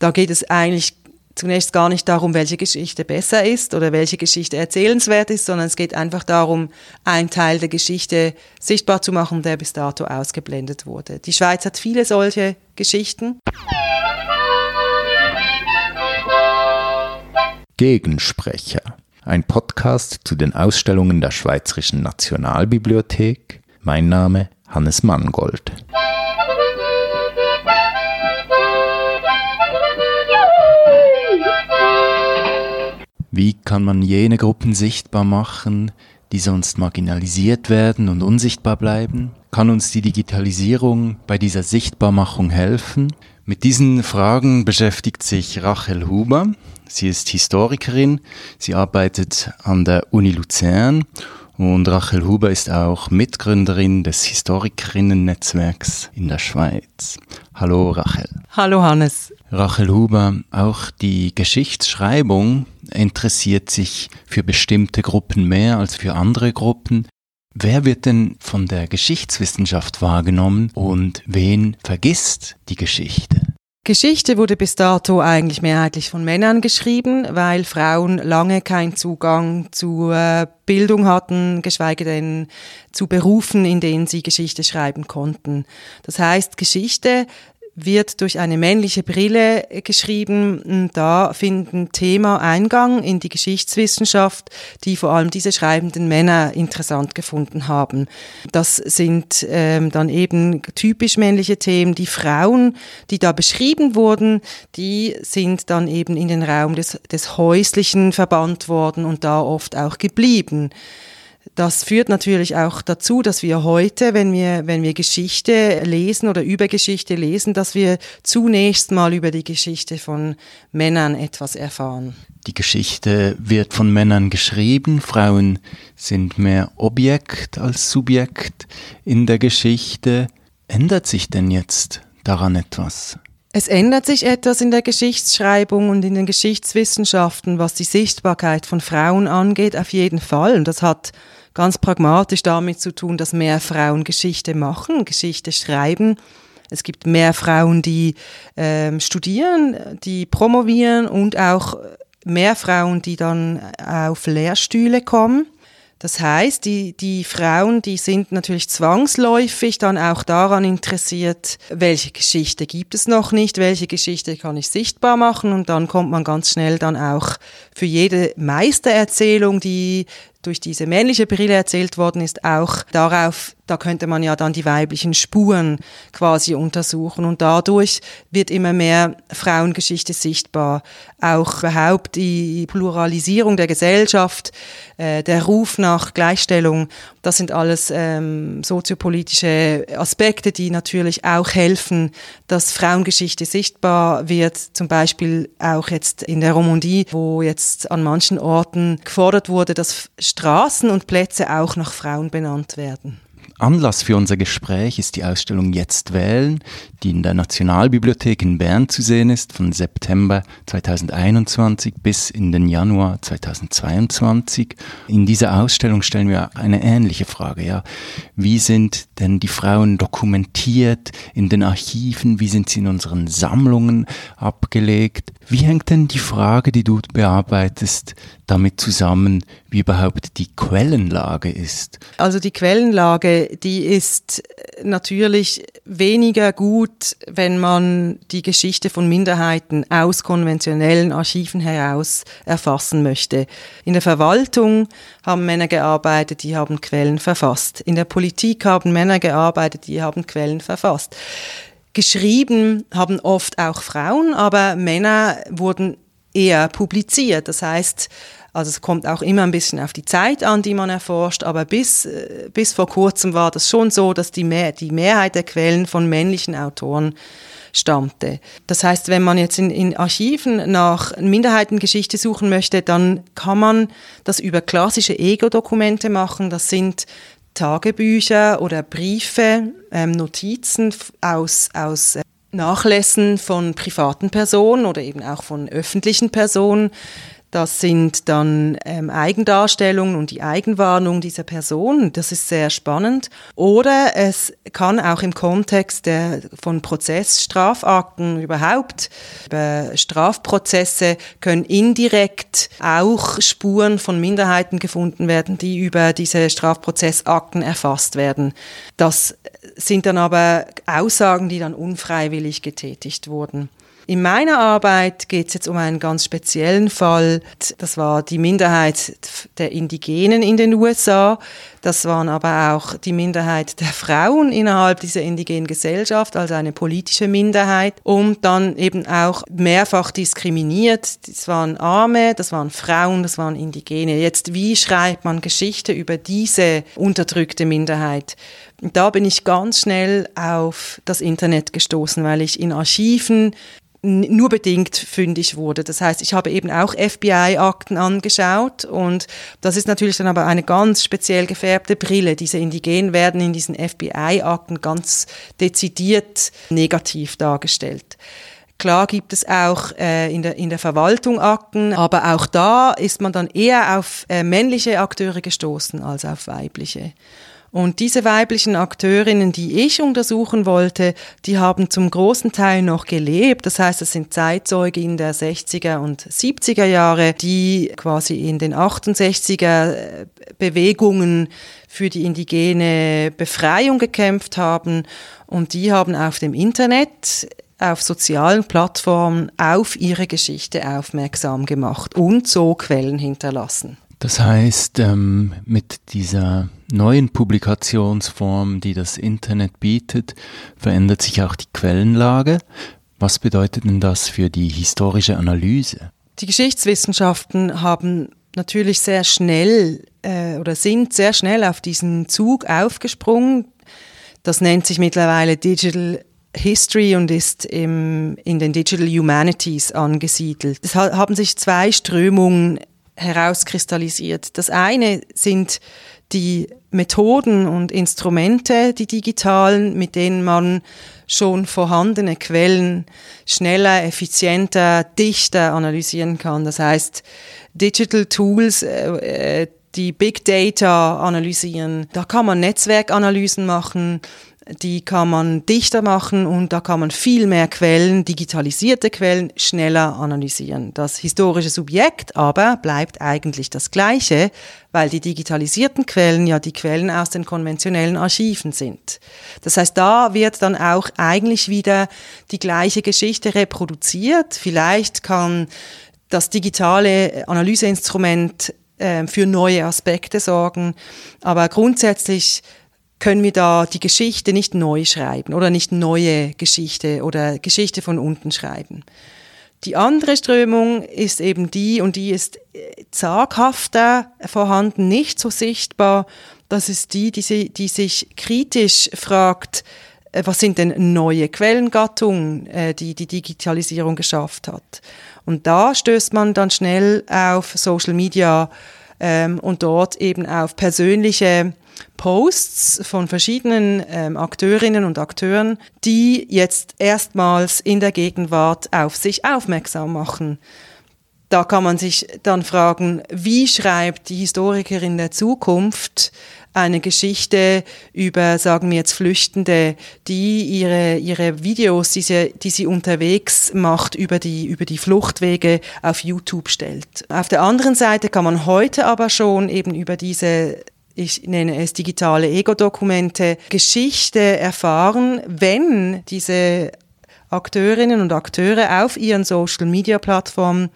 Da geht es eigentlich zunächst gar nicht darum, welche Geschichte besser ist oder welche Geschichte erzählenswert ist, sondern es geht einfach darum, einen Teil der Geschichte sichtbar zu machen, der bis dato ausgeblendet wurde. Die Schweiz hat viele solche Geschichten. Gegensprecher. Ein Podcast zu den Ausstellungen der Schweizerischen Nationalbibliothek. Mein Name Hannes Mangold. Wie kann man jene Gruppen sichtbar machen, die sonst marginalisiert werden und unsichtbar bleiben? Kann uns die Digitalisierung bei dieser Sichtbarmachung helfen? Mit diesen Fragen beschäftigt sich Rachel Huber. Sie ist Historikerin, sie arbeitet an der Uni Luzern und Rachel Huber ist auch Mitgründerin des Historikerinnen-Netzwerks in der Schweiz. Hallo Rachel. Hallo Hannes. Rachel Huber, auch die Geschichtsschreibung interessiert sich für bestimmte Gruppen mehr als für andere Gruppen. Wer wird denn von der Geschichtswissenschaft wahrgenommen und wen vergisst die Geschichte? Geschichte wurde bis dato eigentlich mehrheitlich von Männern geschrieben, weil Frauen lange keinen Zugang zu äh, Bildung hatten, geschweige denn zu Berufen, in denen sie Geschichte schreiben konnten. Das heißt, Geschichte wird durch eine männliche Brille geschrieben. Da finden Thema Eingang in die Geschichtswissenschaft, die vor allem diese schreibenden Männer interessant gefunden haben. Das sind ähm, dann eben typisch männliche Themen. Die Frauen, die da beschrieben wurden, die sind dann eben in den Raum des, des Häuslichen verbannt worden und da oft auch geblieben. Das führt natürlich auch dazu, dass wir heute, wenn wir, wenn wir Geschichte lesen oder über Geschichte lesen, dass wir zunächst mal über die Geschichte von Männern etwas erfahren. Die Geschichte wird von Männern geschrieben, Frauen sind mehr Objekt als Subjekt in der Geschichte. Ändert sich denn jetzt daran etwas? Es ändert sich etwas in der Geschichtsschreibung und in den Geschichtswissenschaften, was die Sichtbarkeit von Frauen angeht, auf jeden Fall. Und das hat ganz pragmatisch damit zu tun, dass mehr Frauen Geschichte machen, Geschichte schreiben. Es gibt mehr Frauen, die ähm, studieren, die promovieren und auch mehr Frauen, die dann auf Lehrstühle kommen. Das heißt, die, die Frauen, die sind natürlich zwangsläufig dann auch daran interessiert, welche Geschichte gibt es noch nicht, welche Geschichte kann ich sichtbar machen und dann kommt man ganz schnell dann auch für jede Meistererzählung, die durch diese männliche Brille erzählt worden ist, auch darauf, da könnte man ja dann die weiblichen Spuren quasi untersuchen und dadurch wird immer mehr Frauengeschichte sichtbar. Auch überhaupt die Pluralisierung der Gesellschaft, äh, der Ruf nach Gleichstellung, das sind alles ähm, soziopolitische Aspekte, die natürlich auch helfen, dass Frauengeschichte sichtbar wird. Zum Beispiel auch jetzt in der Romandie, wo jetzt an manchen Orten gefordert wurde, dass Straßen und Plätze auch nach Frauen benannt werden. Anlass für unser Gespräch ist die Ausstellung Jetzt wählen, die in der Nationalbibliothek in Bern zu sehen ist, von September 2021 bis in den Januar 2022. In dieser Ausstellung stellen wir eine ähnliche Frage, ja. Wie sind denn die Frauen dokumentiert in den Archiven? Wie sind sie in unseren Sammlungen abgelegt? Wie hängt denn die Frage, die du bearbeitest, damit zusammen, wie überhaupt die Quellenlage ist? Also die Quellenlage, die ist natürlich weniger gut, wenn man die Geschichte von Minderheiten aus konventionellen Archiven heraus erfassen möchte. In der Verwaltung haben Männer gearbeitet, die haben Quellen verfasst. In der Politik haben Männer gearbeitet, die haben Quellen verfasst. Geschrieben haben oft auch Frauen, aber Männer wurden eher publiziert. Das heißt, also es kommt auch immer ein bisschen auf die Zeit an, die man erforscht, aber bis, äh, bis vor kurzem war das schon so, dass die, Mehr, die Mehrheit der Quellen von männlichen Autoren stammte. Das heißt, wenn man jetzt in, in Archiven nach Minderheitengeschichte suchen möchte, dann kann man das über klassische Ego-Dokumente machen. Das sind Tagebücher oder Briefe, ähm, Notizen aus, aus äh, Nachlässen von privaten Personen oder eben auch von öffentlichen Personen Das sind dann ähm, Eigendarstellungen und die Eigenwarnung dieser Person. Das ist sehr spannend. Oder es kann auch im Kontext der, von Prozessstrafakten überhaupt, über Strafprozesse können indirekt auch Spuren von Minderheiten gefunden werden, die über diese Strafprozessakten erfasst werden. Das sind dann aber Aussagen, die dann unfreiwillig getätigt wurden. In meiner Arbeit geht es jetzt um einen ganz speziellen Fall. Das war die Minderheit der Indigenen in den USA. Das waren aber auch die Minderheit der Frauen innerhalb dieser indigenen Gesellschaft, also eine politische Minderheit. Und dann eben auch mehrfach diskriminiert. Das waren Arme, das waren Frauen, das waren Indigene. Jetzt, wie schreibt man Geschichte über diese unterdrückte Minderheit? da bin ich ganz schnell auf das Internet gestoßen, weil ich in Archiven nur bedingt fündig wurde. Das heißt, ich habe eben auch FBI-Akten angeschaut und das ist natürlich dann aber eine ganz speziell gefärbte Brille. Diese Indigenen werden in diesen FBI-Akten ganz dezidiert negativ dargestellt. Klar gibt es auch äh, in, der, in der Verwaltung Akten, aber auch da ist man dann eher auf äh, männliche Akteure gestoßen als auf weibliche. Und diese weiblichen Akteurinnen, die ich untersuchen wollte, die haben zum großen Teil noch gelebt. Das heißt, es sind Zeitzeuge der 60er und 70er Jahre, die quasi in den 68er äh, Bewegungen für die indigene Befreiung gekämpft haben. Und die haben auf dem Internet auf sozialen Plattformen auf ihre Geschichte aufmerksam gemacht und so Quellen hinterlassen. Das heißt, ähm, mit dieser neuen Publikationsform, die das Internet bietet, verändert sich auch die Quellenlage. Was bedeutet denn das für die historische Analyse? Die Geschichtswissenschaften haben natürlich sehr schnell äh, oder sind sehr schnell auf diesen Zug aufgesprungen. Das nennt sich mittlerweile Digital History und ist im, in den Digital Humanities angesiedelt. Es haben sich zwei Strömungen herauskristallisiert. Das eine sind die Methoden und Instrumente, die digitalen, mit denen man schon vorhandene Quellen schneller, effizienter, dichter analysieren kann. Das heißt, Digital Tools, äh, äh die Big Data analysieren. Da kann man Netzwerkanalysen machen, die kann man dichter machen und da kann man viel mehr Quellen, digitalisierte Quellen, schneller analysieren. Das historische Subjekt aber bleibt eigentlich das gleiche, weil die digitalisierten Quellen ja die Quellen aus den konventionellen Archiven sind. Das heißt, da wird dann auch eigentlich wieder die gleiche Geschichte reproduziert. Vielleicht kann das digitale Analyseinstrument äh, für neue Aspekte sorgen, aber grundsätzlich können wir da die Geschichte nicht neu schreiben oder nicht neue Geschichte oder Geschichte von unten schreiben. Die andere Strömung ist eben die, und die ist äh, zaghafter vorhanden, nicht so sichtbar. Das ist die, die, sie, die sich kritisch fragt, äh, was sind denn neue Quellengattungen, äh, die die Digitalisierung geschafft hat. Und da stößt man dann schnell auf Social Media ähm, und dort eben auf persönliche Posts von verschiedenen ähm, Akteurinnen und Akteuren, die jetzt erstmals in der Gegenwart auf sich aufmerksam machen. Da kann man sich dann fragen, wie schreibt die Historikerin der Zukunft eine Geschichte über, sagen wir jetzt, Flüchtende, die ihre, ihre Videos, die sie, die sie unterwegs macht, über die, über die Fluchtwege auf YouTube stellt. Auf der anderen Seite kann man heute aber schon eben über diese ich nenne es digitale Ego-Dokumente, Geschichte erfahren, wenn diese Akteurinnen und Akteure auf ihren Social-Media-Plattformen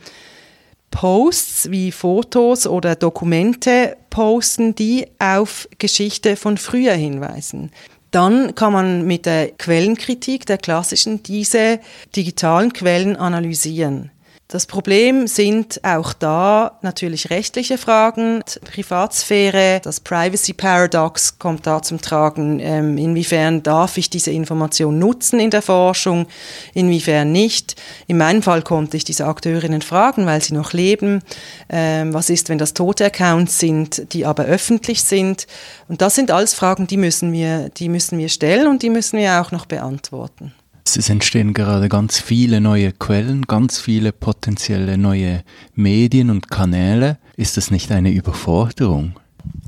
Posts wie Fotos oder Dokumente posten, die auf Geschichte von früher hinweisen. Dann kann man mit der Quellenkritik der klassischen diese digitalen Quellen analysieren. Das Problem sind auch da natürlich rechtliche Fragen, Privatsphäre, das Privacy Paradox kommt da zum Tragen. Ähm, inwiefern darf ich diese Information nutzen in der Forschung, inwiefern nicht? In meinem Fall konnte ich diese Akteurinnen fragen, weil sie noch leben. Ähm, was ist, wenn das tote Accounts sind, die aber öffentlich sind? Und das sind alles Fragen, die müssen wir, die müssen wir stellen und die müssen wir auch noch beantworten. Es entstehen gerade ganz viele neue Quellen, ganz viele potenzielle neue Medien und Kanäle. Ist das nicht eine Überforderung?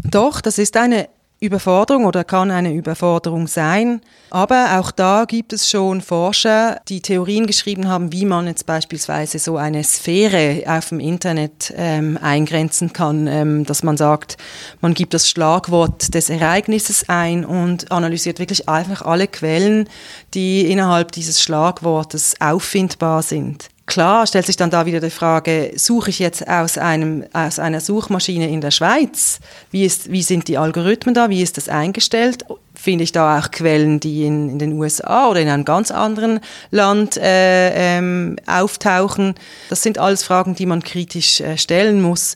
Doch, das ist eine Überforderung oder kann eine Überforderung sein. Aber auch da gibt es schon Forscher, die Theorien geschrieben haben, wie man jetzt beispielsweise so eine Sphäre auf dem Internet ähm, eingrenzen kann, ähm, dass man sagt, man gibt das Schlagwort des Ereignisses ein und analysiert wirklich einfach alle Quellen, die innerhalb dieses Schlagwortes auffindbar sind. Klar stellt sich dann da wieder die Frage, suche ich jetzt aus, einem, aus einer Suchmaschine in der Schweiz? Wie, ist, wie sind die Algorithmen da? Wie ist das eingestellt? Finde ich da auch Quellen, die in, in den USA oder in einem ganz anderen Land äh, ähm, auftauchen? Das sind alles Fragen, die man kritisch äh, stellen muss.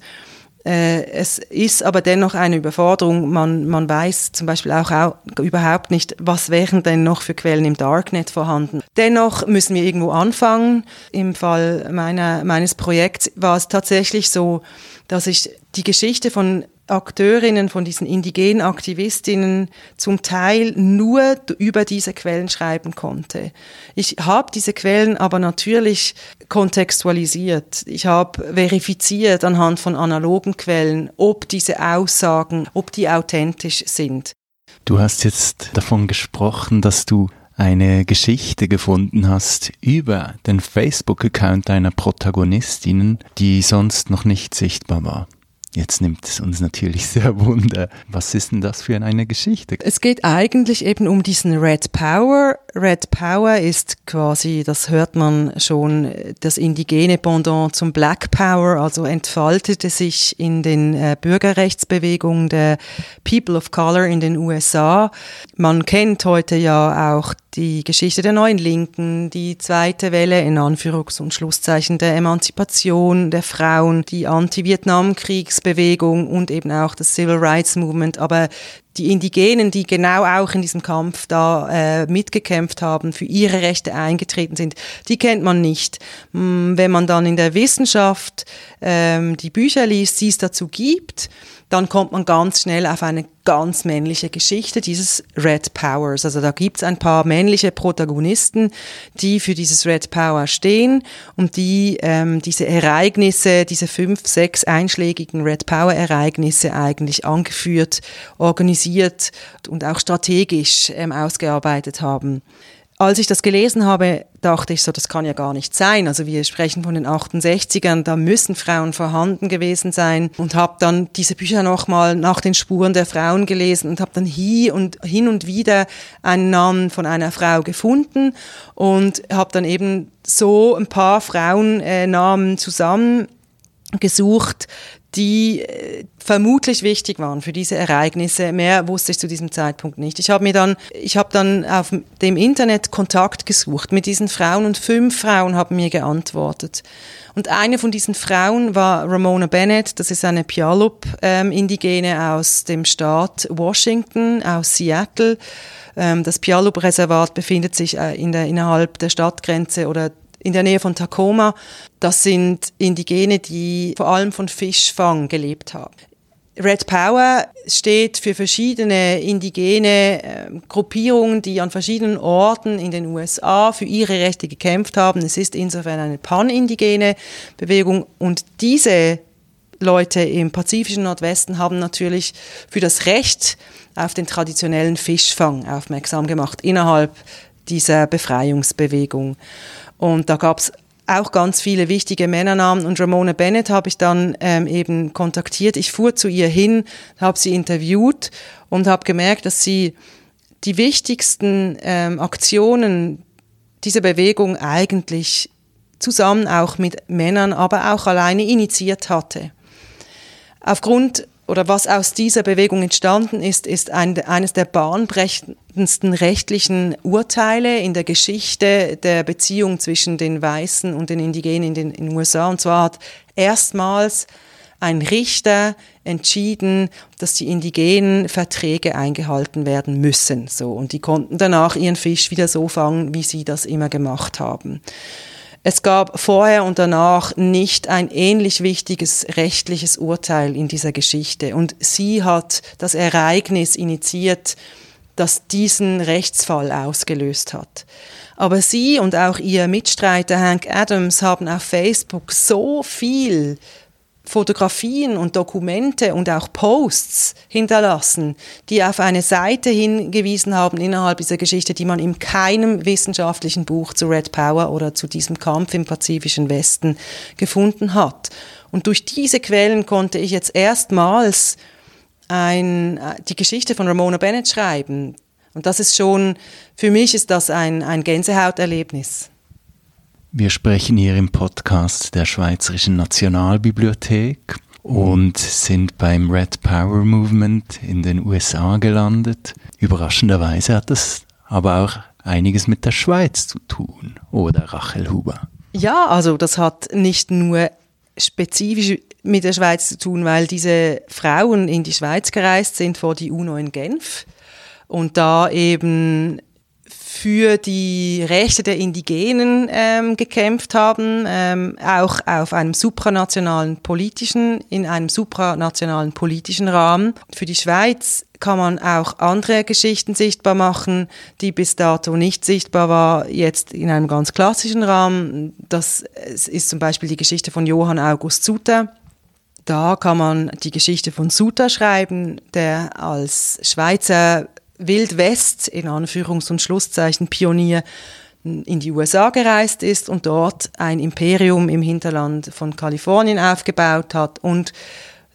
Äh, es ist aber dennoch eine Überforderung. Man, man weiß zum Beispiel auch, auch, überhaupt nicht, was wären denn noch für Quellen im Darknet vorhanden. Dennoch müssen wir irgendwo anfangen. Im Fall meiner, meines Projekts war es tatsächlich so, dass ich die Geschichte von Akteurinnen, von diesen indigenen Aktivistinnen zum Teil nur über diese Quellen schreiben konnte. Ich habe diese Quellen aber natürlich kontextualisiert. Ich habe verifiziert anhand von analogen Quellen, ob diese Aussagen, ob die authentisch sind. Du hast jetzt davon gesprochen, dass du eine Geschichte gefunden hast über den Facebook-Account deiner Protagonistinnen, die sonst noch nicht sichtbar war. Jetzt nimmt es uns natürlich sehr wunder. Was ist denn das für eine Geschichte? Es geht eigentlich eben um diesen Red Power. Red Power ist quasi, das hört man schon, das indigene Pendant zum Black Power, also entfaltete sich in den äh, Bürgerrechtsbewegungen der People of Color in den USA. Man kennt heute ja auch die Geschichte der neuen Linken, die zweite Welle in Anführungs- und Schlusszeichen der Emanzipation der Frauen, die Anti-Vietnam-Kriegsbewegung und eben auch das Civil Rights Movement. Aber die Indigenen, die genau auch in diesem Kampf da äh, mitgekämpft haben, für ihre Rechte eingetreten sind, die kennt man nicht. Hm, wenn man dann in der Wissenschaft ähm, die Bücher liest, die es dazu gibt, dann kommt man ganz schnell auf eine ganz männliche Geschichte dieses Red Powers. Also da gibt's ein paar männliche Protagonisten, die für dieses Red Power stehen und die ähm, diese Ereignisse, diese fünf, sechs einschlägigen Red Power Ereignisse eigentlich angeführt, organisiert und auch strategisch ähm, ausgearbeitet haben als ich das gelesen habe, dachte ich so, das kann ja gar nicht sein. Also wir sprechen von den 68ern, da müssen Frauen vorhanden gewesen sein und habe dann diese Bücher nochmal nach den Spuren der Frauen gelesen und habe dann hier und hin und wieder einen Namen von einer Frau gefunden und habe dann eben so ein paar Frauennamen zusammengesucht, die äh, vermutlich wichtig waren für diese Ereignisse. Mehr wusste ich zu diesem Zeitpunkt nicht. Ich habe mir dann, ich habe dann auf dem Internet Kontakt gesucht mit diesen Frauen und fünf Frauen haben mir geantwortet. Und eine von diesen Frauen war Ramona Bennett. Das ist eine Puyallup-Indigene ähm, aus dem Staat Washington, aus Seattle. Ähm, das Puyallup-Reservat befindet sich äh, in der, innerhalb der Stadtgrenze oder in der Nähe von Tacoma. Das sind Indigene, die vor allem von Fischfang gelebt haben. Red Power steht für verschiedene indigene äh, Gruppierungen, die an verschiedenen Orten in den USA für ihre Rechte gekämpft haben. Es ist insofern eine pan-indigene Bewegung und diese Leute im pazifischen Nordwesten haben natürlich für das Recht auf den traditionellen Fischfang aufmerksam gemacht innerhalb dieser Befreiungsbewegung. Und da gab es auch ganz viele wichtige Männernamen und Ramona Bennett habe ich dann ähm, eben kontaktiert. Ich fuhr zu ihr hin, habe sie interviewt und habe gemerkt, dass sie die wichtigsten ähm, Aktionen dieser Bewegung eigentlich zusammen auch mit Männern, aber auch alleine initiiert hatte. Aufgrund oder was aus dieser Bewegung entstanden ist, ist ein, eines der bahnbrechendsten rechtlichen Urteile in der Geschichte der Beziehung zwischen den Weißen und den Indigenen in den, in den USA. Und zwar hat erstmals ein Richter entschieden, dass die indigenen Verträge eingehalten werden müssen. So. Und die konnten danach ihren Fisch wieder so fangen, wie sie das immer gemacht haben. Es gab vorher und danach nicht ein ähnlich wichtiges rechtliches Urteil in dieser Geschichte. Und sie hat das Ereignis initiiert, das diesen Rechtsfall ausgelöst hat. Aber sie und auch ihr Mitstreiter Hank Adams haben auf Facebook so viel Fotografien und Dokumente und auch Posts hinterlassen, die auf eine Seite hingewiesen haben innerhalb dieser Geschichte, die man in keinem wissenschaftlichen Buch zu Red Power oder zu diesem Kampf im pazifischen Westen gefunden hat. Und durch diese Quellen konnte ich jetzt erstmals ein, äh, die Geschichte von Ramona Bennett schreiben. Und das ist schon, für mich ist das ein, ein Gänsehauterlebnis. Wir sprechen hier im Podcast der Schweizerischen Nationalbibliothek und sind beim Red Power Movement in den USA gelandet. Überraschenderweise hat das aber auch einiges mit der Schweiz zu tun, oder Rachel Huber? Ja, also das hat nicht nur spezifisch mit der Schweiz zu tun, weil diese Frauen in die Schweiz gereist sind vor die UNO in Genf und da eben für die Rechte der Indigenen ähm, gekämpft haben, ähm, auch auf einem supranationalen politischen, in einem supranationalen politischen Rahmen. Für die Schweiz kann man auch andere Geschichten sichtbar machen, die bis dato nicht sichtbar war, jetzt in einem ganz klassischen Rahmen. Das ist zum Beispiel die Geschichte von Johann August Suter. Da kann man die Geschichte von Suter schreiben, der als Schweizer Wildwest in Anführungs- und Schlusszeichen Pionier in die USA gereist ist und dort ein Imperium im Hinterland von Kalifornien aufgebaut hat und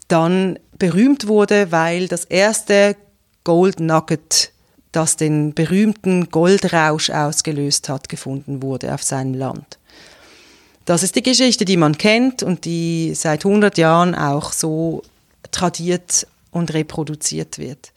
dann berühmt wurde, weil das erste Gold Nugget, das den berühmten Goldrausch ausgelöst hat, gefunden wurde auf seinem Land. Das ist die Geschichte, die man kennt und die seit 100 Jahren auch so tradiert und reproduziert wird.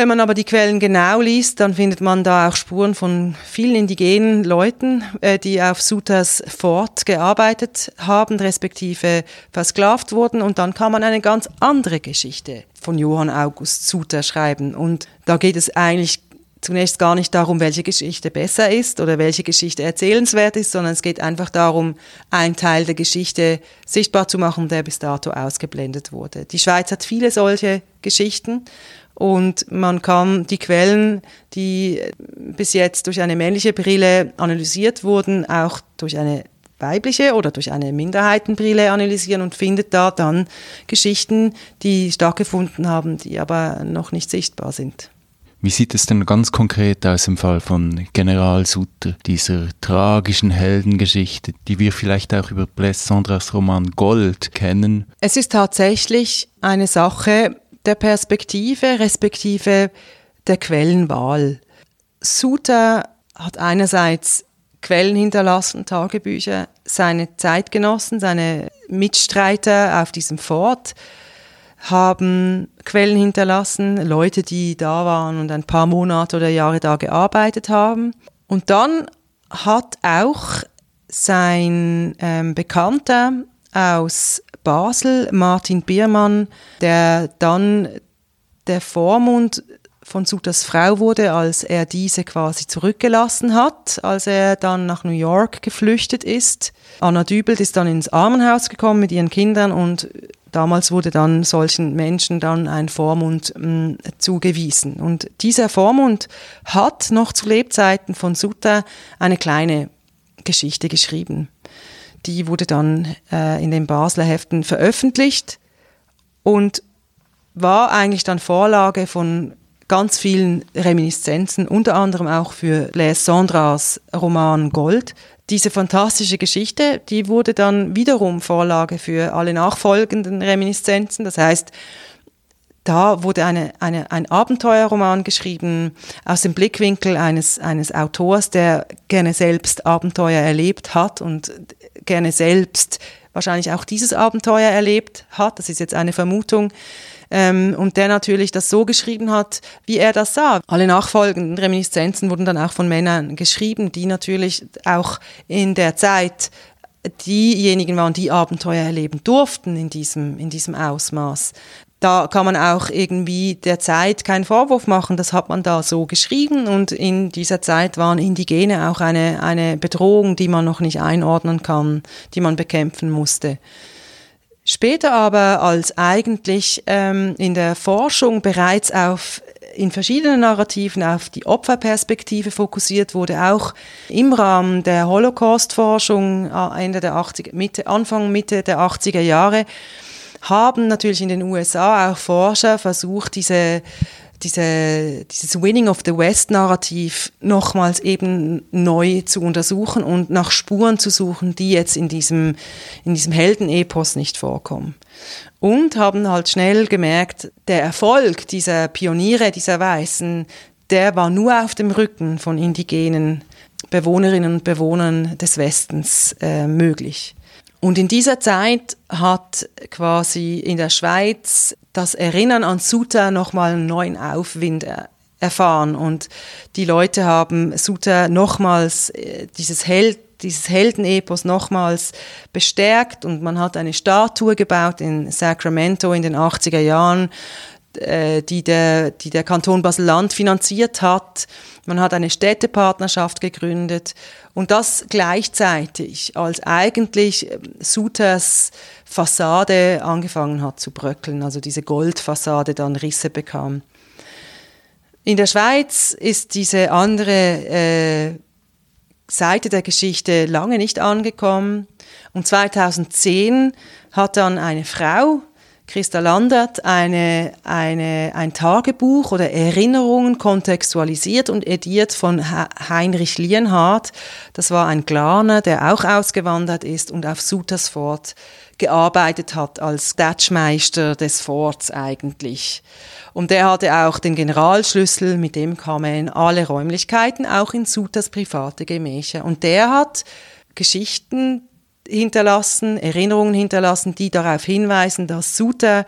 Wenn man aber die Quellen genau liest, dann findet man da auch Spuren von vielen indigenen Leuten, äh, die auf Sutas Fort gearbeitet haben, respektive versklavt wurden. Und dann kann man eine ganz andere Geschichte von Johann August Suter schreiben. Und da geht es eigentlich zunächst gar nicht darum, welche Geschichte besser ist oder welche Geschichte erzählenswert ist, sondern es geht einfach darum, einen Teil der Geschichte sichtbar zu machen, der bis dato ausgeblendet wurde. Die Schweiz hat viele solche Geschichten und man kann die Quellen, die bis jetzt durch eine männliche Brille analysiert wurden, auch durch eine weibliche oder durch eine Minderheitenbrille analysieren und findet da dann Geschichten, die stattgefunden haben, die aber noch nicht sichtbar sind. Wie sieht es denn ganz konkret aus im Fall von General Sutter, dieser tragischen Heldengeschichte, die wir vielleicht auch über Blaise Sandras Roman Gold kennen? Es ist tatsächlich eine Sache, der Perspektive respektive der Quellenwahl. Suter hat einerseits Quellen hinterlassen, Tagebücher, seine Zeitgenossen, seine Mitstreiter auf diesem Fort haben Quellen hinterlassen, Leute, die da waren und ein paar Monate oder Jahre da gearbeitet haben. Und dann hat auch sein ähm, Bekannter aus Basel, Martin Biermann, der dann der Vormund von Sutas Frau wurde, als er diese quasi zurückgelassen hat, als er dann nach New York geflüchtet ist. Anna Dübelt ist dann ins Armenhaus gekommen mit ihren Kindern und damals wurde dann solchen Menschen dann ein Vormund mh, mm, zugewiesen. Und dieser Vormund hat noch zu Lebzeiten von Suta eine kleine Geschichte geschrieben. Die wurde dann äh, in den Basler Heften veröffentlicht und war eigentlich dann Vorlage von ganz vielen Reminiszenzen, unter anderem auch für Les Sandras Roman Gold. Diese fantastische Geschichte, die wurde dann wiederum Vorlage für alle nachfolgenden Reminiszenzen. Das heißt, da wurde eine, eine, ein Abenteuerroman geschrieben aus dem Blickwinkel eines, eines Autors, der gerne selbst Abenteuer erlebt hat und gerne selbst wahrscheinlich auch dieses Abenteuer erlebt hat. Das ist jetzt eine Vermutung. Ähm, und der natürlich das so geschrieben hat, wie er das sah. Alle nachfolgenden Reminiszenzen wurden dann auch von Männern geschrieben, die natürlich auch in der Zeit diejenigen waren, die Abenteuer erleben durften in diesem, in diesem Ausmaß da kann man auch irgendwie der Zeit keinen Vorwurf machen. Das hat man da so geschrieben und in dieser Zeit waren Indigene auch eine, eine Bedrohung, die man noch nicht einordnen kann, die man bekämpfen musste. Später aber, als eigentlich ähm, in der Forschung bereits auf in verschiedenen Narrativen auf die Opferperspektive fokussiert wurde, auch im Rahmen der Holocaust-Forschung äh, Ende der 80, Mitte, Anfang, Mitte der 80er Jahre, haben natürlich in den USA auch Forscher versucht, diese diese, dieses Winning of the West-Narrativ nochmals eben neu zu untersuchen und nach Spuren zu suchen, die jetzt in diesem, in diesem Heldenepos nicht vorkommen. Und haben halt schnell gemerkt, der Erfolg dieser Pioniere, dieser Weißen, der war nur auf dem Rücken von indigenen Bewohnerinnen und Bewohnern des Westens äh, möglich. Und in dieser Zeit hat quasi in der Schweiz das Erinnern an Suter nochmal einen neuen Aufwind erfahren. Und die Leute haben Suter nochmals äh, dieses Held dieses Heldenepos nochmals bestärkt und man hat eine Statue gebaut in Sacramento in den 80er Jahren, die der, die der Kanton Basel-Land finanziert hat. Man hat eine Städtepartnerschaft gegründet und das gleichzeitig, als eigentlich ähm, Suters Fassade angefangen hat zu bröckeln, also diese Goldfassade dann Risse bekam. In der Schweiz ist diese andere äh, Seite der Geschichte lange nicht angekommen. Und 2010 hat dann eine Frau, Christa Landert eine, eine, ein Tagebuch oder Erinnerungen kontextualisiert und ediert von Heinrich Lienhardt. Das war ein Glaner, der auch ausgewandert ist und auf Sutersfort gearbeitet hat als Datschmeister des Forts eigentlich. Und der hatte auch den Generalschlüssel, mit dem kam er in alle Räumlichkeiten, auch in Suters private Gemächer. Und der hat Geschichten hinterlassen, Erinnerungen hinterlassen, die darauf hinweisen, dass Suter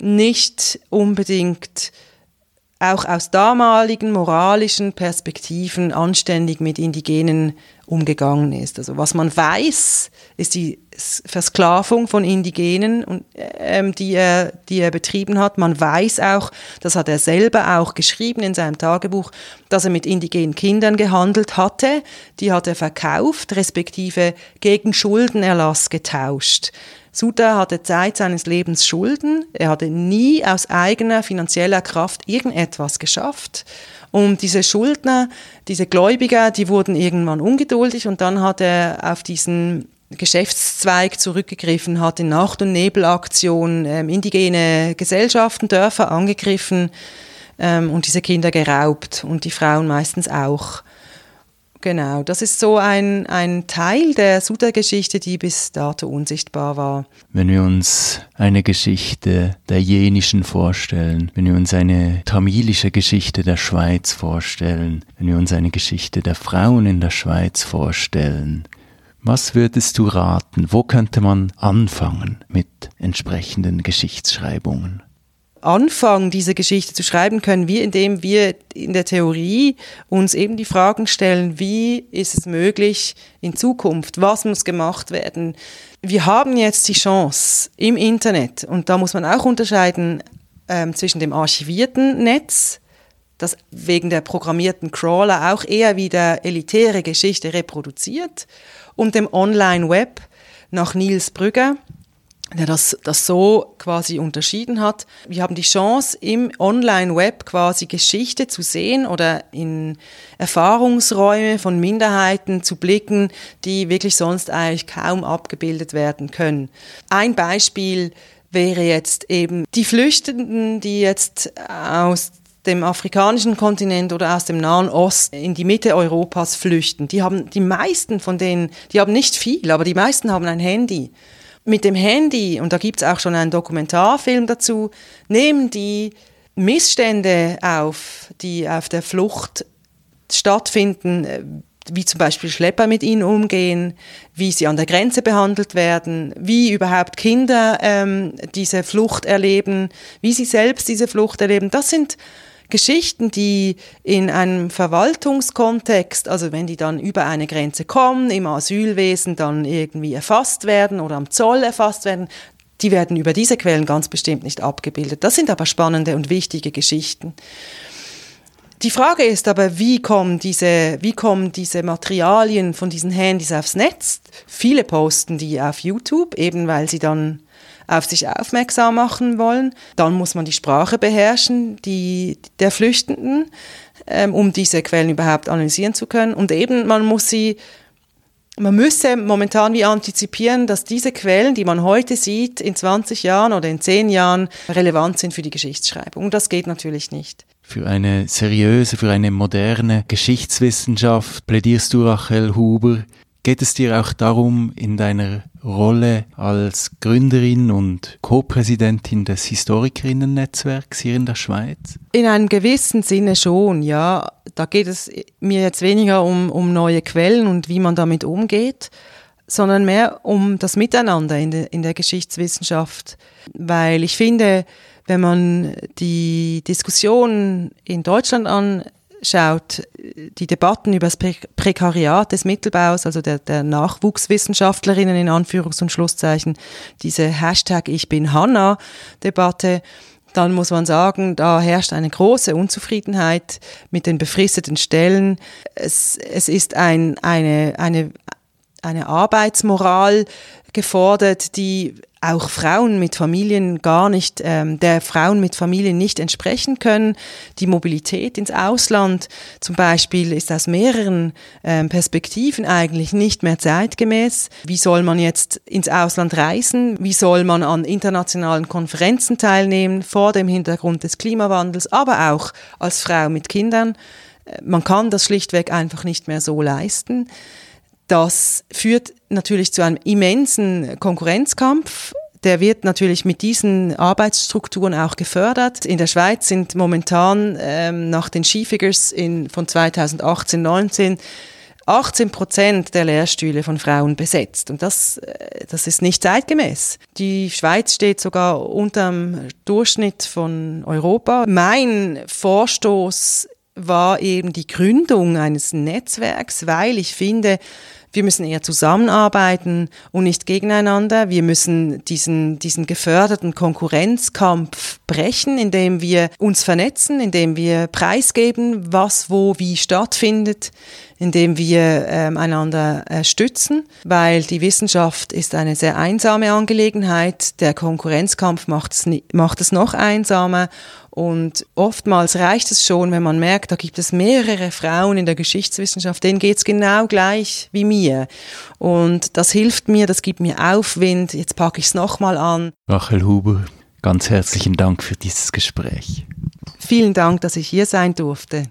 nicht unbedingt auch aus damaligen moralischen Perspektiven anständig mit Indigenen umgegangen ist. Also was man weiß, ist die Versklavung von Indigenen, ähm, die, er, die er betrieben hat. Man weiß auch, das hat er selber auch geschrieben in seinem Tagebuch, dass er mit indigenen Kindern gehandelt hatte. Die hat er verkauft, respektive gegen Schuldenerlass getauscht. Suter hatte Zeit seines Lebens Schulden. Er hatte nie aus eigener finanzieller Kraft irgendetwas geschafft. Und diese Schuldner, diese Gläubiger, die wurden irgendwann ungeduldig und dann hat er auf diesen Geschäftszweig zurückgegriffen, hat in Nacht- und Nebelaktionen ähm, indigene Gesellschaften, Dörfer angegriffen ähm, und diese Kinder geraubt und die Frauen meistens auch. Genau, das ist so ein, ein Teil der Suda-Geschichte, die bis dato unsichtbar war. Wenn wir uns eine Geschichte der Jenischen vorstellen, wenn wir uns eine tamilische Geschichte der Schweiz vorstellen, wenn wir uns eine Geschichte der Frauen in der Schweiz vorstellen, was würdest du raten? Wo könnte man anfangen mit entsprechenden Geschichtsschreibungen? Anfangen, diese Geschichte zu schreiben, können wir, indem wir in der Theorie uns eben die Fragen stellen, wie ist es möglich in Zukunft, was muss gemacht werden. Wir haben jetzt die Chance im Internet, und da muss man auch unterscheiden ähm, zwischen dem archivierten Netz, das wegen der programmierten Crawler auch eher wieder elitäre Geschichte reproduziert, und dem Online-Web nach Niels Brügger, der das, das so quasi unterschieden hat. Wir haben die Chance, im Online-Web quasi Geschichte zu sehen oder in Erfahrungsräume von Minderheiten zu blicken, die wirklich sonst eigentlich kaum abgebildet werden können. Ein Beispiel wäre jetzt eben die Flüchtenden, die jetzt aus dem afrikanischen Kontinent oder aus dem Nahen Osten in die Mitte Europas flüchten. Die haben die meisten von denen, die haben nicht viel, aber die meisten haben ein Handy mit dem Handy, und da gibt es auch schon einen Dokumentarfilm dazu, nehmen die Missstände auf, die auf der Flucht stattfinden, äh, wie zum Beispiel Schlepper mit ihnen umgehen, wie sie an der Grenze behandelt werden, wie überhaupt Kinder ähm, diese Flucht erleben, wie sie selbst diese Flucht erleben. Das sind Geschichten, die in einem Verwaltungskontext, also wenn die dann über eine Grenze kommen, im Asylwesen dann irgendwie erfasst werden oder am Zoll erfasst werden, die werden über diese Quellen ganz bestimmt nicht abgebildet. Das sind aber spannende und wichtige Geschichten. Die Frage ist aber, wie kommen diese, wie kommen diese Materialien von diesen Handys aufs Netz? Viele posten die auf YouTube, eben weil sie dann auf sich aufmerksam machen wollen. Dann muss man die Sprache beherrschen, die, der Flüchtenden, ähm, um diese Quellen überhaupt analysieren zu können. Und eben, man muss sie man müsse momentan wie antizipieren, dass diese Quellen, die man heute sieht, in 20 Jahren oder in 10 Jahren relevant sind für die Geschichtsschreibung. Und das geht natürlich nicht. Für eine seriöse, für eine moderne Geschichtswissenschaft plädierst du, Rachel Huber. Geht es dir auch darum, in deiner Rolle als Gründerin und Co-Präsidentin des Historikerinnen-Netzwerks hier in der Schweiz? In einem gewissen Sinne schon, ja. Da geht es mir jetzt weniger um, um neue Quellen und wie man damit umgeht, sondern mehr um das Miteinander in, de, in der Geschichtswissenschaft. Weil ich finde, wenn man die Diskussion in Deutschland an schaut, die Debatten über das Prekariat des Mittelbaus, also der, der Nachwuchswissenschaftlerinnen in Anführungs- und Schlusszeichen, diese Hashtag Ich bin Hanna Debatte, dann muss man sagen, da herrscht eine große Unzufriedenheit mit den befristeten Stellen. Es, es ist ein, eine, eine, eine Arbeitsmoral gefordert, die auch Frauen mit Familien gar nicht, ähm, der Frauen mit Familien nicht entsprechen können. Die Mobilität ins Ausland zum Beispiel ist aus mehreren ähm, Perspektiven eigentlich nicht mehr zeitgemäß. Wie soll man jetzt ins Ausland reisen? Wie soll man an internationalen Konferenzen teilnehmen vor dem Hintergrund des Klimawandels, aber auch als Frau mit Kindern? Äh, man kann das schlichtweg einfach nicht mehr so leisten. Das führt natürlich zu einem immensen Konkurrenzkampf. Der wird natürlich mit diesen Arbeitsstrukturen auch gefördert. In der Schweiz sind momentan ähm, nach den Skifigures in, von 2018, 19 18 Prozent der Lehrstühle von Frauen besetzt. Und das, äh, das ist nicht zeitgemäß. Die Schweiz steht sogar unterm Durchschnitt von Europa. Mein Vorstoß war eben die Gründung eines Netzwerks, weil ich finde, wir müssen eher zusammenarbeiten und nicht gegeneinander. Wir müssen diesen, diesen geförderten Konkurrenzkampf brechen, indem wir uns vernetzen, indem wir preisgeben, was wo wie stattfindet, indem wir ähm, einander äh, stützen, weil die Wissenschaft ist eine sehr einsame Angelegenheit. Der Konkurrenzkampf macht es, macht es noch einsamer und oftmals reicht es schon, wenn man merkt, da gibt es mehrere Frauen in der Geschichtswissenschaft, denen geht es genau gleich wie mir. Und das hilft mir, das gibt mir Aufwind. Jetzt packe ich es nochmal an. Rachel Huber, ganz herzlichen Dank für dieses Gespräch. Vielen Dank, dass ich hier sein durfte.